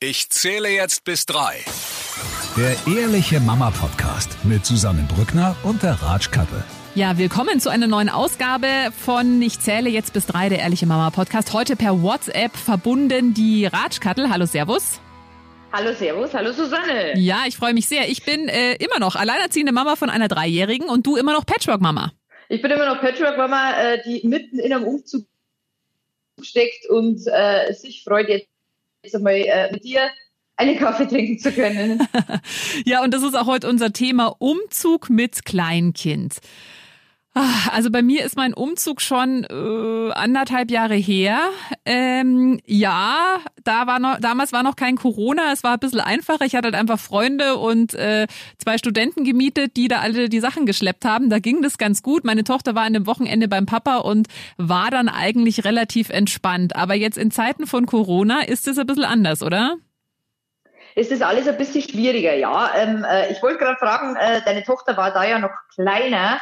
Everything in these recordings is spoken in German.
Ich zähle jetzt bis drei. Der Ehrliche Mama Podcast mit Susanne Brückner und der Ratschkattel. Ja, willkommen zu einer neuen Ausgabe von Ich zähle jetzt bis drei, der Ehrliche Mama Podcast. Heute per WhatsApp verbunden die Ratschkattel. Hallo, Servus. Hallo Servus, hallo Susanne. Ja, ich freue mich sehr. Ich bin äh, immer noch alleinerziehende Mama von einer Dreijährigen und du immer noch Patchwork-Mama. Ich bin immer noch Patchwork-Mama, äh, die mitten in einem Umzug steckt und äh, sich freut, jetzt, jetzt einmal äh, mit dir einen Kaffee trinken zu können. ja, und das ist auch heute unser Thema Umzug mit Kleinkind. Ah, also bei mir ist mein Umzug schon äh, anderthalb Jahre her. Ähm, ja, da war noch, damals war noch kein Corona, es war ein bisschen einfacher. Ich hatte halt einfach Freunde und äh, zwei Studenten gemietet, die da alle die Sachen geschleppt haben. Da ging das ganz gut. Meine Tochter war an dem Wochenende beim Papa und war dann eigentlich relativ entspannt. Aber jetzt in Zeiten von Corona ist es ein bisschen anders, oder? ist das alles ein bisschen schwieriger, ja. Ähm, äh, ich wollte gerade fragen, äh, deine Tochter war da ja noch kleiner.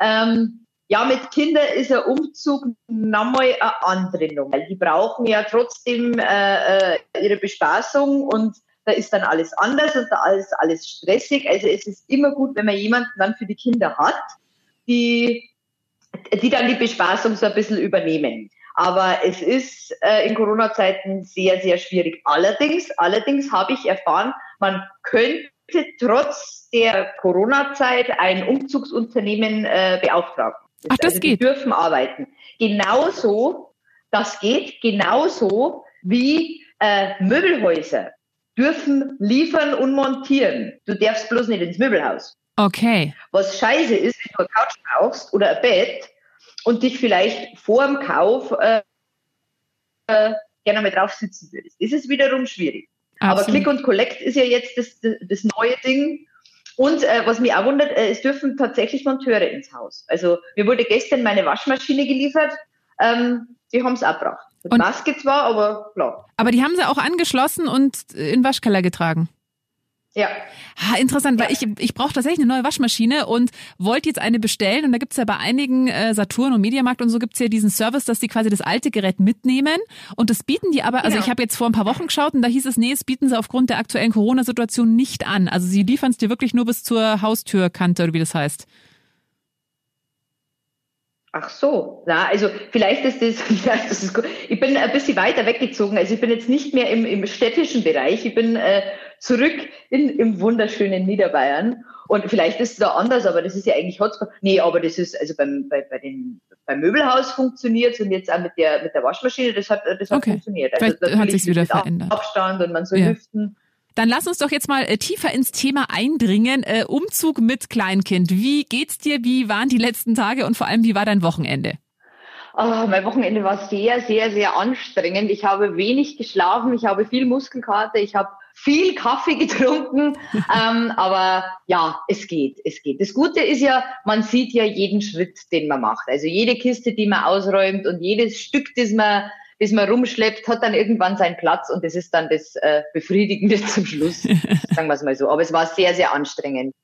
Ähm, ja, mit Kindern ist ein Umzug nochmal eine andere Nummer. Die brauchen ja trotzdem äh, äh, ihre Bespaßung und da ist dann alles anders und da alles, alles stressig. Also es ist immer gut, wenn man jemanden dann für die Kinder hat, die, die dann die Bespaßung so ein bisschen übernehmen. Aber es ist äh, in Corona-Zeiten sehr, sehr schwierig. Allerdings, allerdings habe ich erfahren, man könnte trotz der Corona-Zeit ein Umzugsunternehmen äh, beauftragen. Ach, das also, geht. Die dürfen arbeiten. Genauso, das geht genauso wie äh, Möbelhäuser dürfen liefern und montieren. Du darfst bloß nicht ins Möbelhaus. Okay. Was scheiße ist, wenn du eine Couch brauchst oder ein Bett und dich vielleicht vor dem Kauf äh, äh, gerne mal drauf sitzen würdest. Das ist wiederum schwierig. Absolut. Aber Click und Collect ist ja jetzt das, das, das neue Ding. Und äh, was mich auch wundert, äh, es dürfen tatsächlich Monteure ins Haus. Also mir wurde gestern meine Waschmaschine geliefert. Ähm, die haben es abgebracht. Maske zwar, aber klar. Aber die haben sie auch angeschlossen und in den Waschkeller getragen. Ja. Ha, interessant, weil ich, ich brauche tatsächlich eine neue Waschmaschine und wollte jetzt eine bestellen. Und da gibt's ja bei einigen äh, Saturn und Mediamarkt und so gibt's ja diesen Service, dass die quasi das alte Gerät mitnehmen. Und das bieten die aber, also genau. ich habe jetzt vor ein paar Wochen geschaut und da hieß es, nee, es bieten sie aufgrund der aktuellen Corona-Situation nicht an. Also sie liefern es dir wirklich nur bis zur Haustürkante oder wie das heißt. Ach so, na, also vielleicht ist das, vielleicht ist das gut. Ich bin ein bisschen weiter weggezogen. Also ich bin jetzt nicht mehr im, im städtischen Bereich. Ich bin äh, zurück in, im wunderschönen Niederbayern. Und vielleicht ist es da anders, aber das ist ja eigentlich Hotspot. Nee, aber das ist, also beim, bei, bei den, beim Möbelhaus funktioniert und jetzt auch mit der, mit der Waschmaschine, das hat, das hat okay. funktioniert. Also vielleicht hat sich wieder verändert. Abstand und man soll ja. lüften. Dann lass uns doch jetzt mal äh, tiefer ins Thema eindringen. Äh, Umzug mit Kleinkind. Wie geht's dir? Wie waren die letzten Tage und vor allem, wie war dein Wochenende? Oh, mein Wochenende war sehr, sehr, sehr anstrengend. Ich habe wenig geschlafen, ich habe viel Muskelkater, ich habe viel Kaffee getrunken, ähm, aber ja, es geht, es geht. Das Gute ist ja, man sieht ja jeden Schritt, den man macht. Also jede Kiste, die man ausräumt und jedes Stück, das man das man rumschleppt, hat dann irgendwann seinen Platz und das ist dann das äh, Befriedigende zum Schluss, sagen wir es mal so. Aber es war sehr, sehr anstrengend.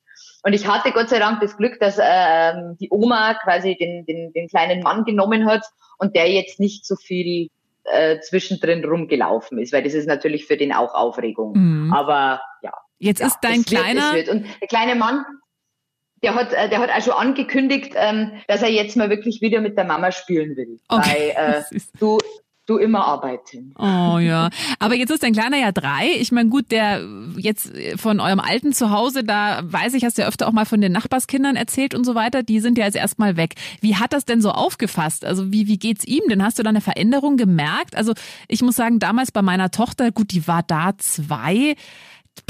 Und ich hatte Gott sei Dank das Glück, dass ähm, die Oma quasi den, den, den kleinen Mann genommen hat und der jetzt nicht so viel äh, zwischendrin rumgelaufen ist, weil das ist natürlich für den auch Aufregung. Mhm. Aber ja. Jetzt ja, ist dein kleiner. Wird, wird. Und der kleine Mann, der hat, äh, der hat auch schon angekündigt, ähm, dass er jetzt mal wirklich wieder mit der Mama spielen will. Okay. Weil äh, du, du immer arbeiten. Oh ja. Aber jetzt ist dein Kleiner ja drei. Ich meine, gut, der jetzt von eurem alten Zuhause, da weiß ich, hast du ja öfter auch mal von den Nachbarskindern erzählt und so weiter, die sind ja jetzt erstmal weg. Wie hat das denn so aufgefasst? Also wie, wie geht's ihm denn? Hast du da eine Veränderung gemerkt? Also ich muss sagen, damals bei meiner Tochter, gut, die war da zwei.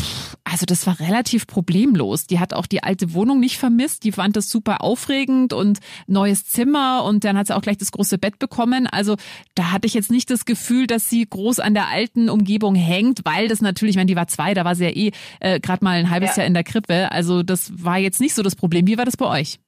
Pff, also das war relativ problemlos. Die hat auch die alte Wohnung nicht vermisst. Die fand das super aufregend und neues Zimmer und dann hat sie auch gleich das große Bett bekommen. Also da hatte ich jetzt nicht das Gefühl, dass sie groß an der alten Umgebung hängt, weil das natürlich, ich meine, die war zwei, da war sie ja eh äh, gerade mal ein halbes ja. Jahr in der Krippe. Also das war jetzt nicht so das Problem. Wie war das bei euch?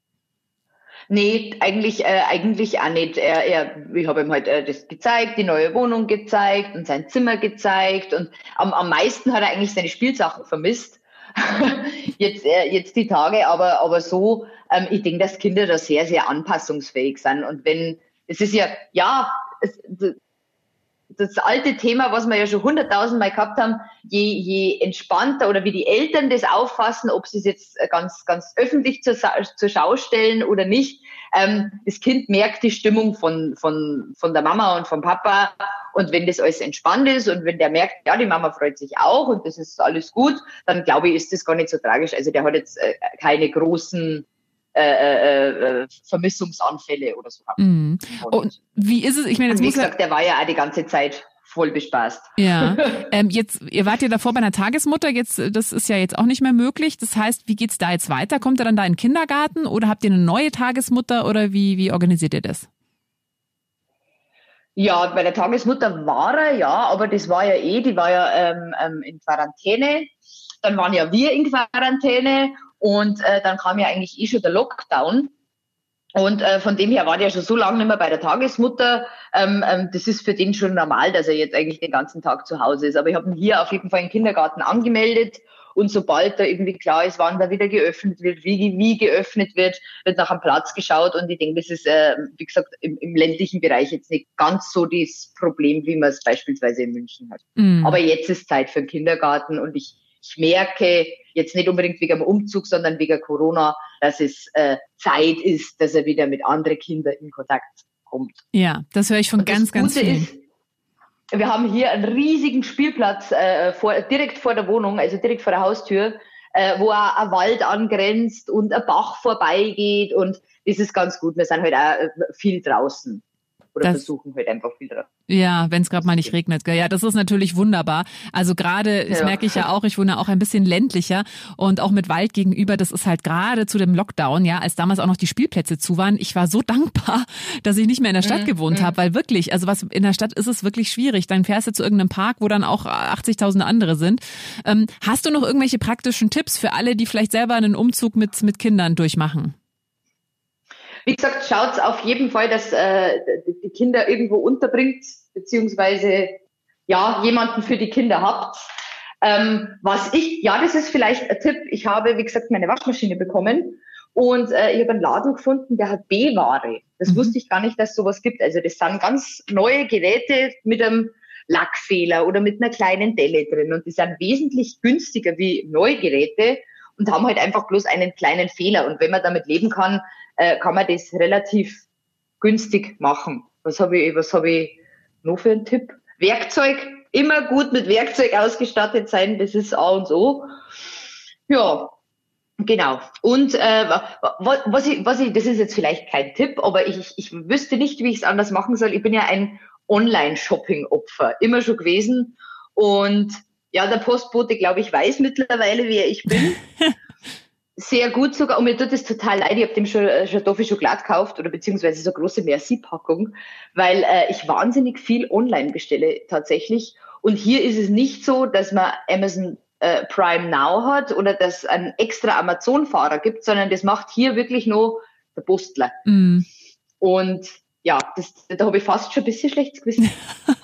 Nee, eigentlich, äh, eigentlich auch nicht. Er, er, ich habe ihm halt äh, das gezeigt, die neue Wohnung gezeigt und sein Zimmer gezeigt und am, am meisten hat er eigentlich seine Spielsachen vermisst. jetzt, äh, jetzt die Tage, aber, aber so, ähm, ich denke, dass Kinder da sehr, sehr anpassungsfähig sind. Und wenn, es ist ja, ja, es, das alte Thema, was wir ja schon hunderttausendmal gehabt haben, je, je entspannter oder wie die Eltern das auffassen, ob sie es jetzt ganz, ganz öffentlich zur, zur Schau stellen oder nicht, ähm, das Kind merkt die Stimmung von, von, von der Mama und vom Papa. Und wenn das alles entspannt ist und wenn der merkt, ja, die Mama freut sich auch und das ist alles gut, dann glaube ich, ist das gar nicht so tragisch. Also der hat jetzt äh, keine großen äh, äh, äh Vermissungsanfälle oder so. Mhm. Und, und, wie ist es? Ich meine, jetzt wie gesagt, der war ja auch die ganze Zeit voll bespaßt. Ja, ähm, jetzt, ihr wart ja davor bei einer Tagesmutter, jetzt, das ist ja jetzt auch nicht mehr möglich. Das heißt, wie geht's da jetzt weiter? Kommt er dann da in den Kindergarten oder habt ihr eine neue Tagesmutter oder wie, wie organisiert ihr das? Ja, bei der Tagesmutter war er, ja, aber das war ja eh, die war ja ähm, ähm, in Quarantäne. Dann waren ja wir in Quarantäne und äh, dann kam ja eigentlich eh schon der Lockdown. Und äh, von dem her war der schon so lange nicht mehr bei der Tagesmutter. Ähm, ähm, das ist für den schon normal, dass er jetzt eigentlich den ganzen Tag zu Hause ist. Aber ich habe ihn hier auf jeden Fall im Kindergarten angemeldet. Und sobald da irgendwie klar ist, wann da wieder geöffnet wird, wie, wie geöffnet wird, wird nach einem Platz geschaut. Und ich denke, das ist, äh, wie gesagt, im, im ländlichen Bereich jetzt nicht ganz so das Problem, wie man es beispielsweise in München hat. Mhm. Aber jetzt ist Zeit für den Kindergarten und ich, ich merke, jetzt nicht unbedingt wegen dem Umzug, sondern wegen Corona, dass es äh, Zeit ist, dass er wieder mit anderen Kindern in Kontakt kommt. Ja, das höre ich von ganz, ganz vielen. Ist, wir haben hier einen riesigen Spielplatz äh, vor, direkt vor der Wohnung, also direkt vor der Haustür, äh, wo auch ein Wald angrenzt und ein Bach vorbeigeht und das ist ganz gut. Wir sind halt auch äh, viel draußen oder das, versuchen halt einfach wieder. Ja, wenn es gerade mal nicht regnet. Ja, das ist natürlich wunderbar. Also gerade, das ja. merke ich ja auch, ich wohne auch ein bisschen ländlicher und auch mit Wald gegenüber, das ist halt gerade zu dem Lockdown, ja, als damals auch noch die Spielplätze zu waren. Ich war so dankbar, dass ich nicht mehr in der Stadt mhm. gewohnt mhm. habe, weil wirklich, also was in der Stadt ist es wirklich schwierig. Dann fährst du zu irgendeinem Park, wo dann auch 80.000 andere sind. Ähm, hast du noch irgendwelche praktischen Tipps für alle, die vielleicht selber einen Umzug mit, mit Kindern durchmachen? Wie gesagt, schaut auf jeden Fall, dass äh, die Kinder irgendwo unterbringt, beziehungsweise ja, jemanden für die Kinder habt. Ähm, was ich, ja, das ist vielleicht ein Tipp. Ich habe, wie gesagt, meine Waschmaschine bekommen und äh, ich habe einen Laden gefunden, der hat B-Ware. Das mhm. wusste ich gar nicht, dass es sowas gibt. Also das sind ganz neue Geräte mit einem Lackfehler oder mit einer kleinen Delle drin und die sind wesentlich günstiger wie neue Geräte und haben halt einfach bloß einen kleinen Fehler. Und wenn man damit leben kann, äh, kann man das relativ günstig machen. Was habe ich, was habe ich noch für einen Tipp? Werkzeug, immer gut mit Werkzeug ausgestattet sein, das ist A und O. Ja, Genau. Und äh, was, ich, was ich, das ist jetzt vielleicht kein Tipp, aber ich, ich wüsste nicht, wie ich es anders machen soll. Ich bin ja ein Online-Shopping-Opfer, immer schon gewesen. Und ja, der Postbote, glaube ich, weiß mittlerweile, wer ich bin. Sehr gut sogar. Und mir tut es total leid. Ich habe dem schon, schon Toffee Schokolade gekauft oder beziehungsweise so eine große Merci-Packung, weil äh, ich wahnsinnig viel online bestelle tatsächlich. Und hier ist es nicht so, dass man Amazon äh, Prime Now hat oder dass es einen extra Amazon-Fahrer gibt, sondern das macht hier wirklich nur der Postler. Mm. Und ja, das, da habe ich fast schon ein bisschen schlechtes Gewissen.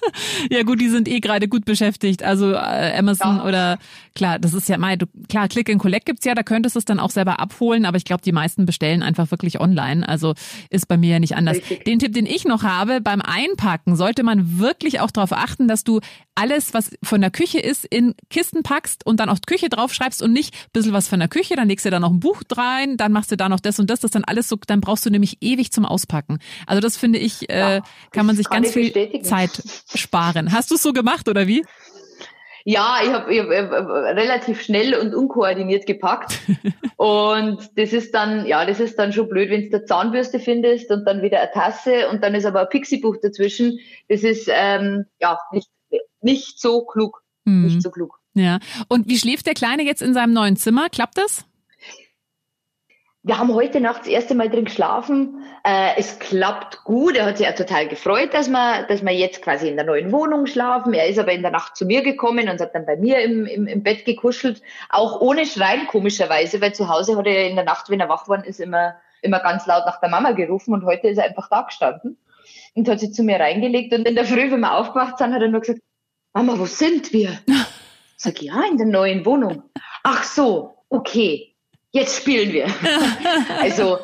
ja gut, die sind eh gerade gut beschäftigt. Also äh, Amazon ja. oder klar, das ist ja mal, klar, Click and Collect gibt's ja, da könntest du es dann auch selber abholen, aber ich glaube, die meisten bestellen einfach wirklich online. Also ist bei mir ja nicht anders. Richtig. Den Tipp, den ich noch habe, beim Einpacken sollte man wirklich auch darauf achten, dass du alles, was von der Küche ist, in Kisten packst und dann auf die Küche draufschreibst und nicht ein bisschen was von der Küche, dann legst du da noch ein Buch rein, dann machst du da noch das und das, das dann alles so, dann brauchst du nämlich ewig zum Auspacken. Also das finde ich, äh, ja, kann man sich kann ganz viel Zeit sparen. Hast du es so gemacht oder wie? Ja, ich habe hab, hab relativ schnell und unkoordiniert gepackt. und das ist dann, ja, das ist dann schon blöd, wenn du eine Zahnbürste findest und dann wieder eine Tasse und dann ist aber ein Pixie-Buch dazwischen. Das ist ähm, ja nicht, nicht so klug. Hm. Nicht so klug. Ja. Und wie schläft der Kleine jetzt in seinem neuen Zimmer? Klappt das? Wir haben heute Nacht das erste Mal drin geschlafen. Äh, es klappt gut. Er hat sich ja total gefreut, dass wir, dass wir jetzt quasi in der neuen Wohnung schlafen. Er ist aber in der Nacht zu mir gekommen und hat dann bei mir im, im, im Bett gekuschelt. Auch ohne Schreien, komischerweise, weil zu Hause hat er in der Nacht, wenn er wach geworden ist, immer, immer ganz laut nach der Mama gerufen und heute ist er einfach da gestanden und hat sich zu mir reingelegt. Und in der Früh, wenn wir aufgewacht sind, hat er nur gesagt, Mama, wo sind wir? Sag ich, ja, in der neuen Wohnung. Ach so, okay jetzt spielen wir. also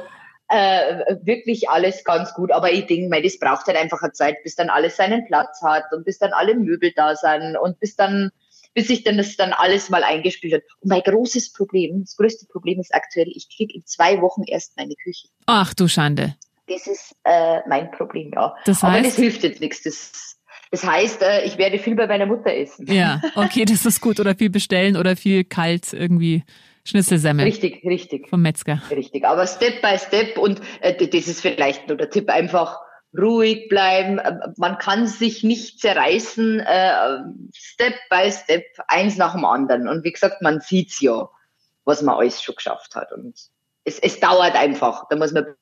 äh, wirklich alles ganz gut. Aber ich denke, das braucht halt einfach eine Zeit, bis dann alles seinen Platz hat und bis dann alle Möbel da sind und bis dann bis sich dann das dann alles mal eingespielt hat. Und mein großes Problem, das größte Problem ist aktuell, ich kriege in zwei Wochen erst meine Küche. Ach du Schande. Das ist äh, mein Problem, ja. Das heißt, Aber das hilft jetzt nichts. Das, das heißt, äh, ich werde viel bei meiner Mutter essen. Ja, okay, das ist gut. Oder viel bestellen oder viel kalt irgendwie Schnitzelsemmel. Richtig, richtig. Vom Metzger. Richtig. Aber Step by Step und äh, das ist vielleicht nur der Tipp, einfach ruhig bleiben. Äh, man kann sich nicht zerreißen, äh, Step by Step, eins nach dem anderen. Und wie gesagt, man sieht's ja, was man alles schon geschafft hat. Und es, es dauert einfach. Da muss man ein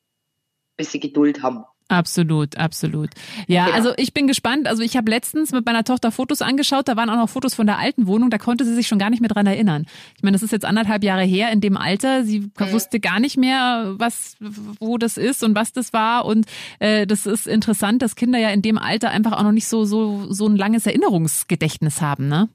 bisschen Geduld haben. Absolut, absolut. Ja, genau. also ich bin gespannt. Also ich habe letztens mit meiner Tochter Fotos angeschaut, da waren auch noch Fotos von der alten Wohnung, da konnte sie sich schon gar nicht mehr dran erinnern. Ich meine, das ist jetzt anderthalb Jahre her in dem Alter. Sie mhm. wusste gar nicht mehr, was, wo das ist und was das war. Und äh, das ist interessant, dass Kinder ja in dem Alter einfach auch noch nicht so, so, so ein langes Erinnerungsgedächtnis haben, ne?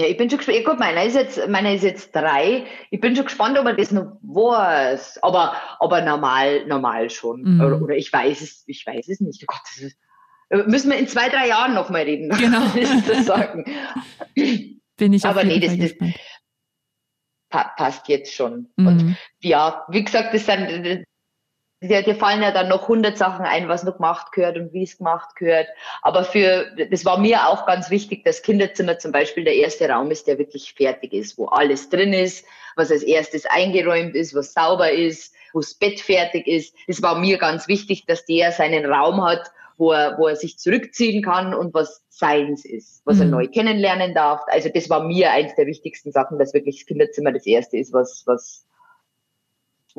Ja, ich bin schon gespannt. Gut, meiner ist jetzt, meiner ist jetzt drei. Ich bin schon gespannt, ob er das noch weiß. Aber, aber normal, normal schon. Mhm. Oder, oder, ich weiß es, ich weiß es nicht. Oh Gott, das ist, müssen wir in zwei, drei Jahren nochmal reden. Genau. das sagen. Bin ich aber nee, das, das passt jetzt schon. Mhm. Und ja, wie gesagt, das sind, dir, dir fallen ja dann noch hundert Sachen ein, was noch gemacht gehört und wie es gemacht gehört. Aber für, das war mir auch ganz wichtig, dass Kinderzimmer zum Beispiel der erste Raum ist, der wirklich fertig ist, wo alles drin ist, was als erstes eingeräumt ist, was sauber ist, wo das Bett fertig ist. Das war mir ganz wichtig, dass der seinen Raum hat, wo er, wo er sich zurückziehen kann und was seins ist, was mhm. er neu kennenlernen darf. Also das war mir eins der wichtigsten Sachen, dass wirklich das Kinderzimmer das erste ist, was, was,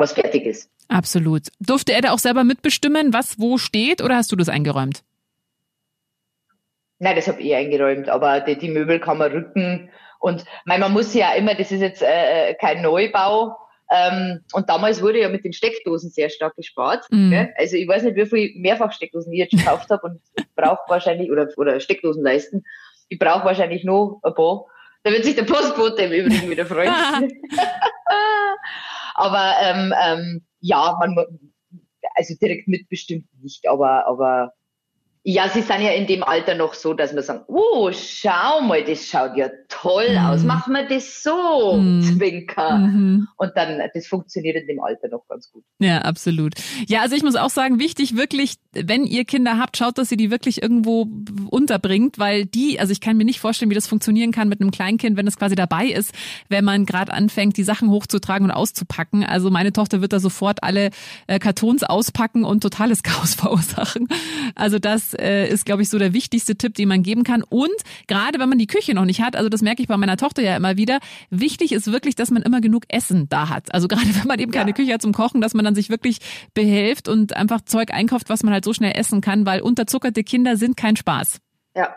was fertig ist. Absolut. Durfte er da auch selber mitbestimmen, was wo steht, oder hast du das eingeräumt? Nein, das habe ich eingeräumt, aber die, die Möbel kann man rücken. Und mein, man muss ja immer, das ist jetzt äh, äh, kein Neubau. Ähm, und damals wurde ja mit den Steckdosen sehr stark gespart. Mm. Also ich weiß nicht, wie viel Mehrfachsteckdosen ich jetzt gekauft habe und brauche wahrscheinlich, oder, oder Steckdosen leisten. Ich brauche wahrscheinlich noch ein paar. Da wird sich der Postbote im Übrigen wieder freuen. aber ähm, ähm, ja, man, also direkt mitbestimmt nicht, aber, aber ja, sie sind ja in dem Alter noch so, dass man sagen, oh, schau mal, das schaut ja toll mhm. aus, machen wir das so, mhm. Zwinker. Mhm. Und dann, das funktioniert in dem Alter noch ganz gut. Ja, absolut. Ja, also ich muss auch sagen, wichtig wirklich, wenn ihr Kinder habt, schaut, dass ihr die wirklich irgendwo unterbringt, weil die, also ich kann mir nicht vorstellen, wie das funktionieren kann mit einem Kleinkind, wenn es quasi dabei ist, wenn man gerade anfängt, die Sachen hochzutragen und auszupacken. Also meine Tochter wird da sofort alle äh, Kartons auspacken und totales Chaos verursachen. Also das äh, ist, glaube ich, so der wichtigste Tipp, den man geben kann. Und gerade wenn man die Küche noch nicht hat, also das merke ich bei meiner Tochter ja immer wieder, wichtig ist wirklich, dass man immer genug Essen da hat. Also gerade wenn man eben keine ja. Küche hat zum Kochen, dass man dann sich wirklich behelft und einfach Zeug einkauft, was man halt so schnell essen kann, weil unterzuckerte Kinder sind kein Spaß. Ja,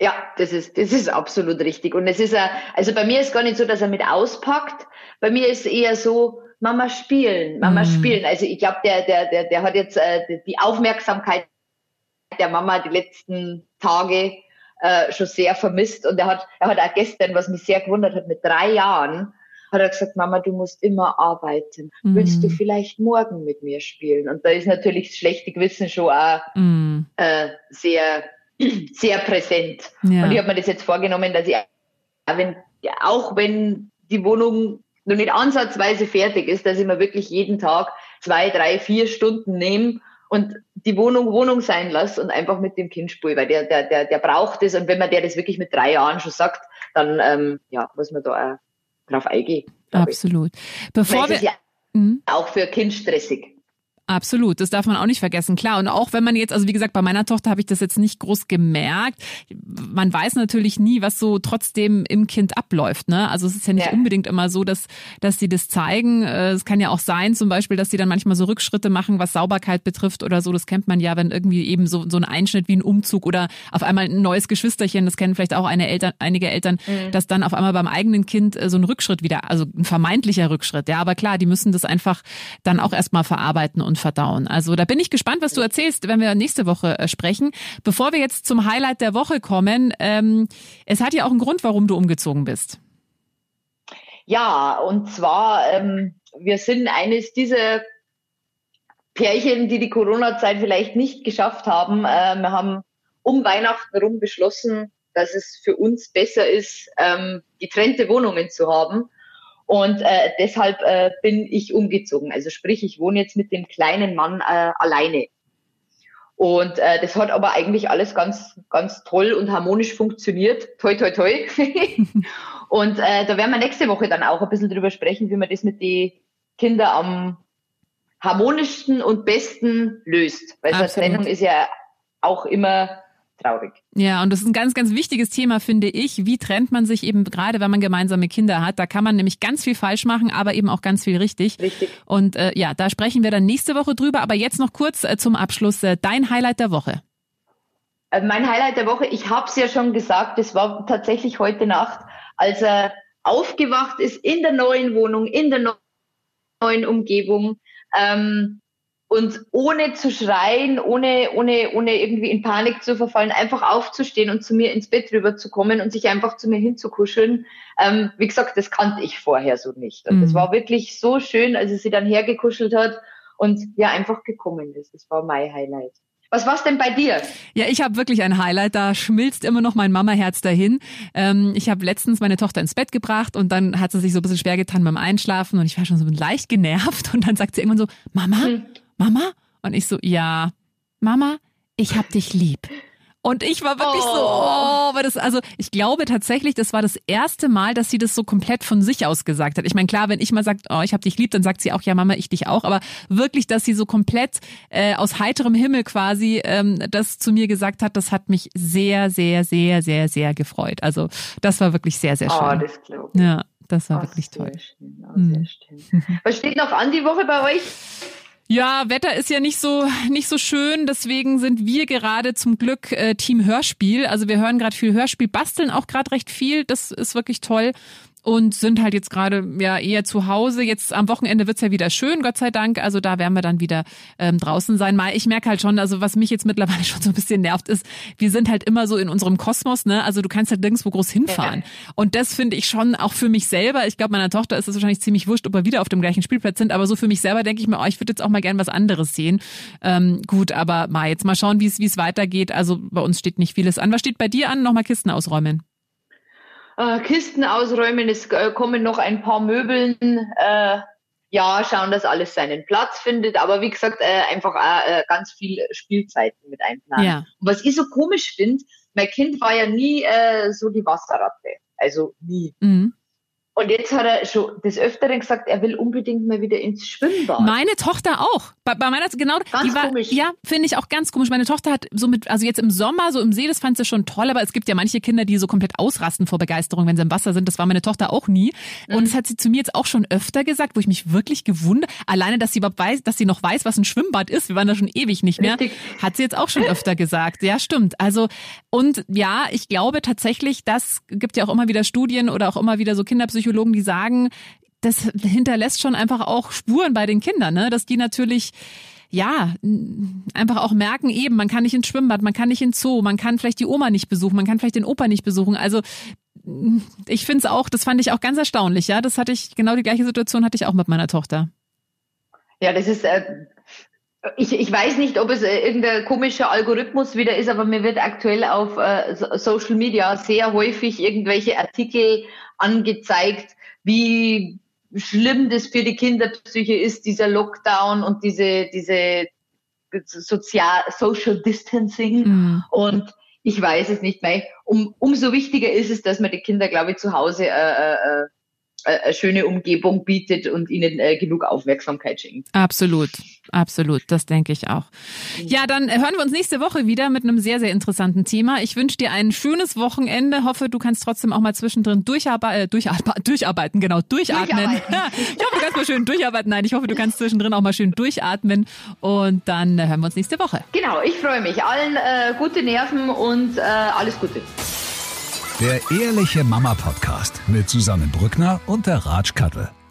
ja, das ist, das ist absolut richtig. Und es ist, also bei mir ist gar nicht so, dass er mit auspackt. Bei mir ist eher so, Mama spielen, Mama mm. spielen. Also ich glaube, der, der, der, der hat jetzt äh, die Aufmerksamkeit der Mama die letzten Tage äh, schon sehr vermisst. Und er hat, er hat auch gestern, was mich sehr gewundert hat, mit drei Jahren, hat er gesagt, Mama, du musst immer arbeiten. Mhm. Willst du vielleicht morgen mit mir spielen? Und da ist natürlich das schlechte Gewissen schon auch mhm. äh, sehr, sehr präsent. Ja. Und ich habe mir das jetzt vorgenommen, dass ich, wenn, auch wenn die Wohnung noch nicht ansatzweise fertig ist, dass ich mir wirklich jeden Tag zwei, drei, vier Stunden nehme und die Wohnung Wohnung sein lasse und einfach mit dem Kind spiele, weil der, der, der, der braucht es und wenn man der das wirklich mit drei Jahren schon sagt, dann ähm, ja, muss man da auch drauf eingehen. Absolut. Bevor wir, ja mhm. auch für Kind stressig. Absolut, das darf man auch nicht vergessen. Klar, und auch wenn man jetzt, also wie gesagt, bei meiner Tochter habe ich das jetzt nicht groß gemerkt. Man weiß natürlich nie, was so trotzdem im Kind abläuft. Ne? Also es ist ja nicht ja. unbedingt immer so, dass, dass sie das zeigen. Äh, es kann ja auch sein, zum Beispiel, dass sie dann manchmal so Rückschritte machen, was Sauberkeit betrifft oder so. Das kennt man ja, wenn irgendwie eben so, so ein Einschnitt wie ein Umzug oder auf einmal ein neues Geschwisterchen, das kennen vielleicht auch eine Eltern, einige Eltern, mhm. dass dann auf einmal beim eigenen Kind äh, so ein Rückschritt wieder, also ein vermeintlicher Rückschritt. Ja, aber klar, die müssen das einfach dann auch erstmal verarbeiten und verdauen. Also da bin ich gespannt, was du erzählst, wenn wir nächste Woche äh, sprechen. Bevor wir jetzt zum Highlight der Woche kommen, ähm, es hat ja auch einen Grund, warum du umgezogen bist. Ja, und zwar, ähm, wir sind eines dieser Pärchen, die die Corona-Zeit vielleicht nicht geschafft haben. Äh, wir haben um Weihnachten herum beschlossen, dass es für uns besser ist, ähm, getrennte Wohnungen zu haben. Und äh, deshalb äh, bin ich umgezogen. Also sprich, ich wohne jetzt mit dem kleinen Mann äh, alleine. Und äh, das hat aber eigentlich alles ganz, ganz toll und harmonisch funktioniert. Toi, toi, toi. und äh, da werden wir nächste Woche dann auch ein bisschen drüber sprechen, wie man das mit den Kindern am harmonischsten und besten löst. Weil so eine Trennung ist ja auch immer traurig. Ja, und das ist ein ganz, ganz wichtiges Thema, finde ich. Wie trennt man sich eben gerade, wenn man gemeinsame Kinder hat? Da kann man nämlich ganz viel falsch machen, aber eben auch ganz viel richtig. Richtig. Und äh, ja, da sprechen wir dann nächste Woche drüber. Aber jetzt noch kurz äh, zum Abschluss äh, dein Highlight der Woche. Äh, mein Highlight der Woche, ich habe es ja schon gesagt, das war tatsächlich heute Nacht, als er aufgewacht ist in der neuen Wohnung, in der neuen Umgebung ähm, und ohne zu schreien, ohne, ohne, ohne irgendwie in Panik zu verfallen, einfach aufzustehen und zu mir ins Bett rüberzukommen und sich einfach zu mir hinzukuscheln. Ähm, wie gesagt, das kannte ich vorher so nicht. Und mhm. das war wirklich so schön, als sie dann hergekuschelt hat und ja einfach gekommen ist. Das war mein Highlight. Was war's denn bei dir? Ja, ich habe wirklich ein Highlight. Da schmilzt immer noch mein Mamaherz dahin. Ähm, ich habe letztens meine Tochter ins Bett gebracht und dann hat sie sich so ein bisschen schwer getan beim Einschlafen und ich war schon so leicht genervt und dann sagt sie irgendwann so, Mama, hm. Mama? Und ich so, ja, Mama, ich hab dich lieb. Und ich war wirklich oh. so, oh, weil das, also ich glaube tatsächlich, das war das erste Mal, dass sie das so komplett von sich aus gesagt hat. Ich meine, klar, wenn ich mal sagt, oh, ich hab dich lieb, dann sagt sie auch, ja, Mama, ich dich auch. Aber wirklich, dass sie so komplett äh, aus heiterem Himmel quasi ähm, das zu mir gesagt hat, das hat mich sehr, sehr, sehr, sehr, sehr gefreut. Also das war wirklich sehr, sehr oh, schön. Oh, das glaube ich. Ja, das war oh, wirklich toll. Schön. Oh, sehr hm. schön. Was steht noch an die Woche bei euch? Ja, Wetter ist ja nicht so nicht so schön, deswegen sind wir gerade zum Glück äh, Team Hörspiel. Also wir hören gerade viel Hörspiel, basteln auch gerade recht viel. Das ist wirklich toll und sind halt jetzt gerade ja eher zu Hause. Jetzt am Wochenende wird's ja wieder schön, Gott sei Dank. Also da werden wir dann wieder ähm, draußen sein. Mal, ich merke halt schon, also was mich jetzt mittlerweile schon so ein bisschen nervt, ist, wir sind halt immer so in unserem Kosmos, ne? Also du kannst halt nirgendwo groß hinfahren. Und das finde ich schon auch für mich selber. Ich glaube, meiner Tochter ist es wahrscheinlich ziemlich wurscht, ob wir wieder auf dem gleichen Spielplatz sind. Aber so für mich selber denke ich mir, oh, ich würde jetzt auch mal gern was anderes sehen. Ähm, gut, aber mal jetzt mal schauen, wie es wie es weitergeht. Also bei uns steht nicht vieles an. Was steht bei dir an? Nochmal Kisten ausräumen äh, Kisten ausräumen, es äh, kommen noch ein paar Möbeln, äh, ja, schauen, dass alles seinen Platz findet, aber wie gesagt, äh, einfach äh, ganz viel Spielzeiten mit einplanen. Ja. Und was ich so komisch finde, mein Kind war ja nie äh, so die Wasserratte, also nie. Mhm. Und jetzt hat er schon des Öfteren gesagt, er will unbedingt mal wieder ins Schwimmbad. Meine Tochter auch. Bei, bei meiner, genau, ganz die war, komisch. ja, finde ich auch ganz komisch. Meine Tochter hat so mit, also jetzt im Sommer, so im See, das fand sie schon toll, aber es gibt ja manche Kinder, die so komplett ausrasten vor Begeisterung, wenn sie im Wasser sind. Das war meine Tochter auch nie. Und mhm. das hat sie zu mir jetzt auch schon öfter gesagt, wo ich mich wirklich gewundert, alleine, dass sie überhaupt weiß, dass sie noch weiß, was ein Schwimmbad ist. Wir waren da schon ewig nicht mehr. Richtig. Hat sie jetzt auch schon öfter gesagt. Ja, stimmt. Also, und ja, ich glaube tatsächlich, das gibt ja auch immer wieder Studien oder auch immer wieder so Kinderpsychologen, die sagen, das hinterlässt schon einfach auch Spuren bei den Kindern, ne? dass die natürlich ja, einfach auch merken, eben, man kann nicht ins Schwimmbad, man kann nicht ins Zoo, man kann vielleicht die Oma nicht besuchen, man kann vielleicht den Opa nicht besuchen. Also ich finde es auch, das fand ich auch ganz erstaunlich, ja. Das hatte ich, genau die gleiche Situation hatte ich auch mit meiner Tochter. Ja, das ist, äh, ich, ich weiß nicht, ob es äh, irgendein komischer Algorithmus wieder ist, aber mir wird aktuell auf äh, Social Media sehr häufig irgendwelche Artikel angezeigt, wie schlimm das für die Kinderpsyche ist, dieser Lockdown und diese, diese sozial, Social Distancing. Mhm. Und ich weiß es nicht mehr. Um, umso wichtiger ist es, dass man die Kinder, glaube ich, zu Hause äh, äh, äh äh, schöne Umgebung bietet und ihnen äh, genug Aufmerksamkeit schenkt. Absolut, absolut, das denke ich auch. Ja, dann hören wir uns nächste Woche wieder mit einem sehr, sehr interessanten Thema. Ich wünsche dir ein schönes Wochenende. Hoffe, du kannst trotzdem auch mal zwischendrin durcharbeiten, äh, durcharbeiten, durcharbeiten, genau, durchatmen. Durcharbeiten. ich hoffe, du kannst mal schön durcharbeiten. Nein, ich hoffe, du kannst zwischendrin auch mal schön durchatmen. Und dann hören wir uns nächste Woche. Genau, ich freue mich. Allen äh, gute Nerven und äh, alles Gute. Der Ehrliche Mama Podcast mit Susanne Brückner und der Ratsch.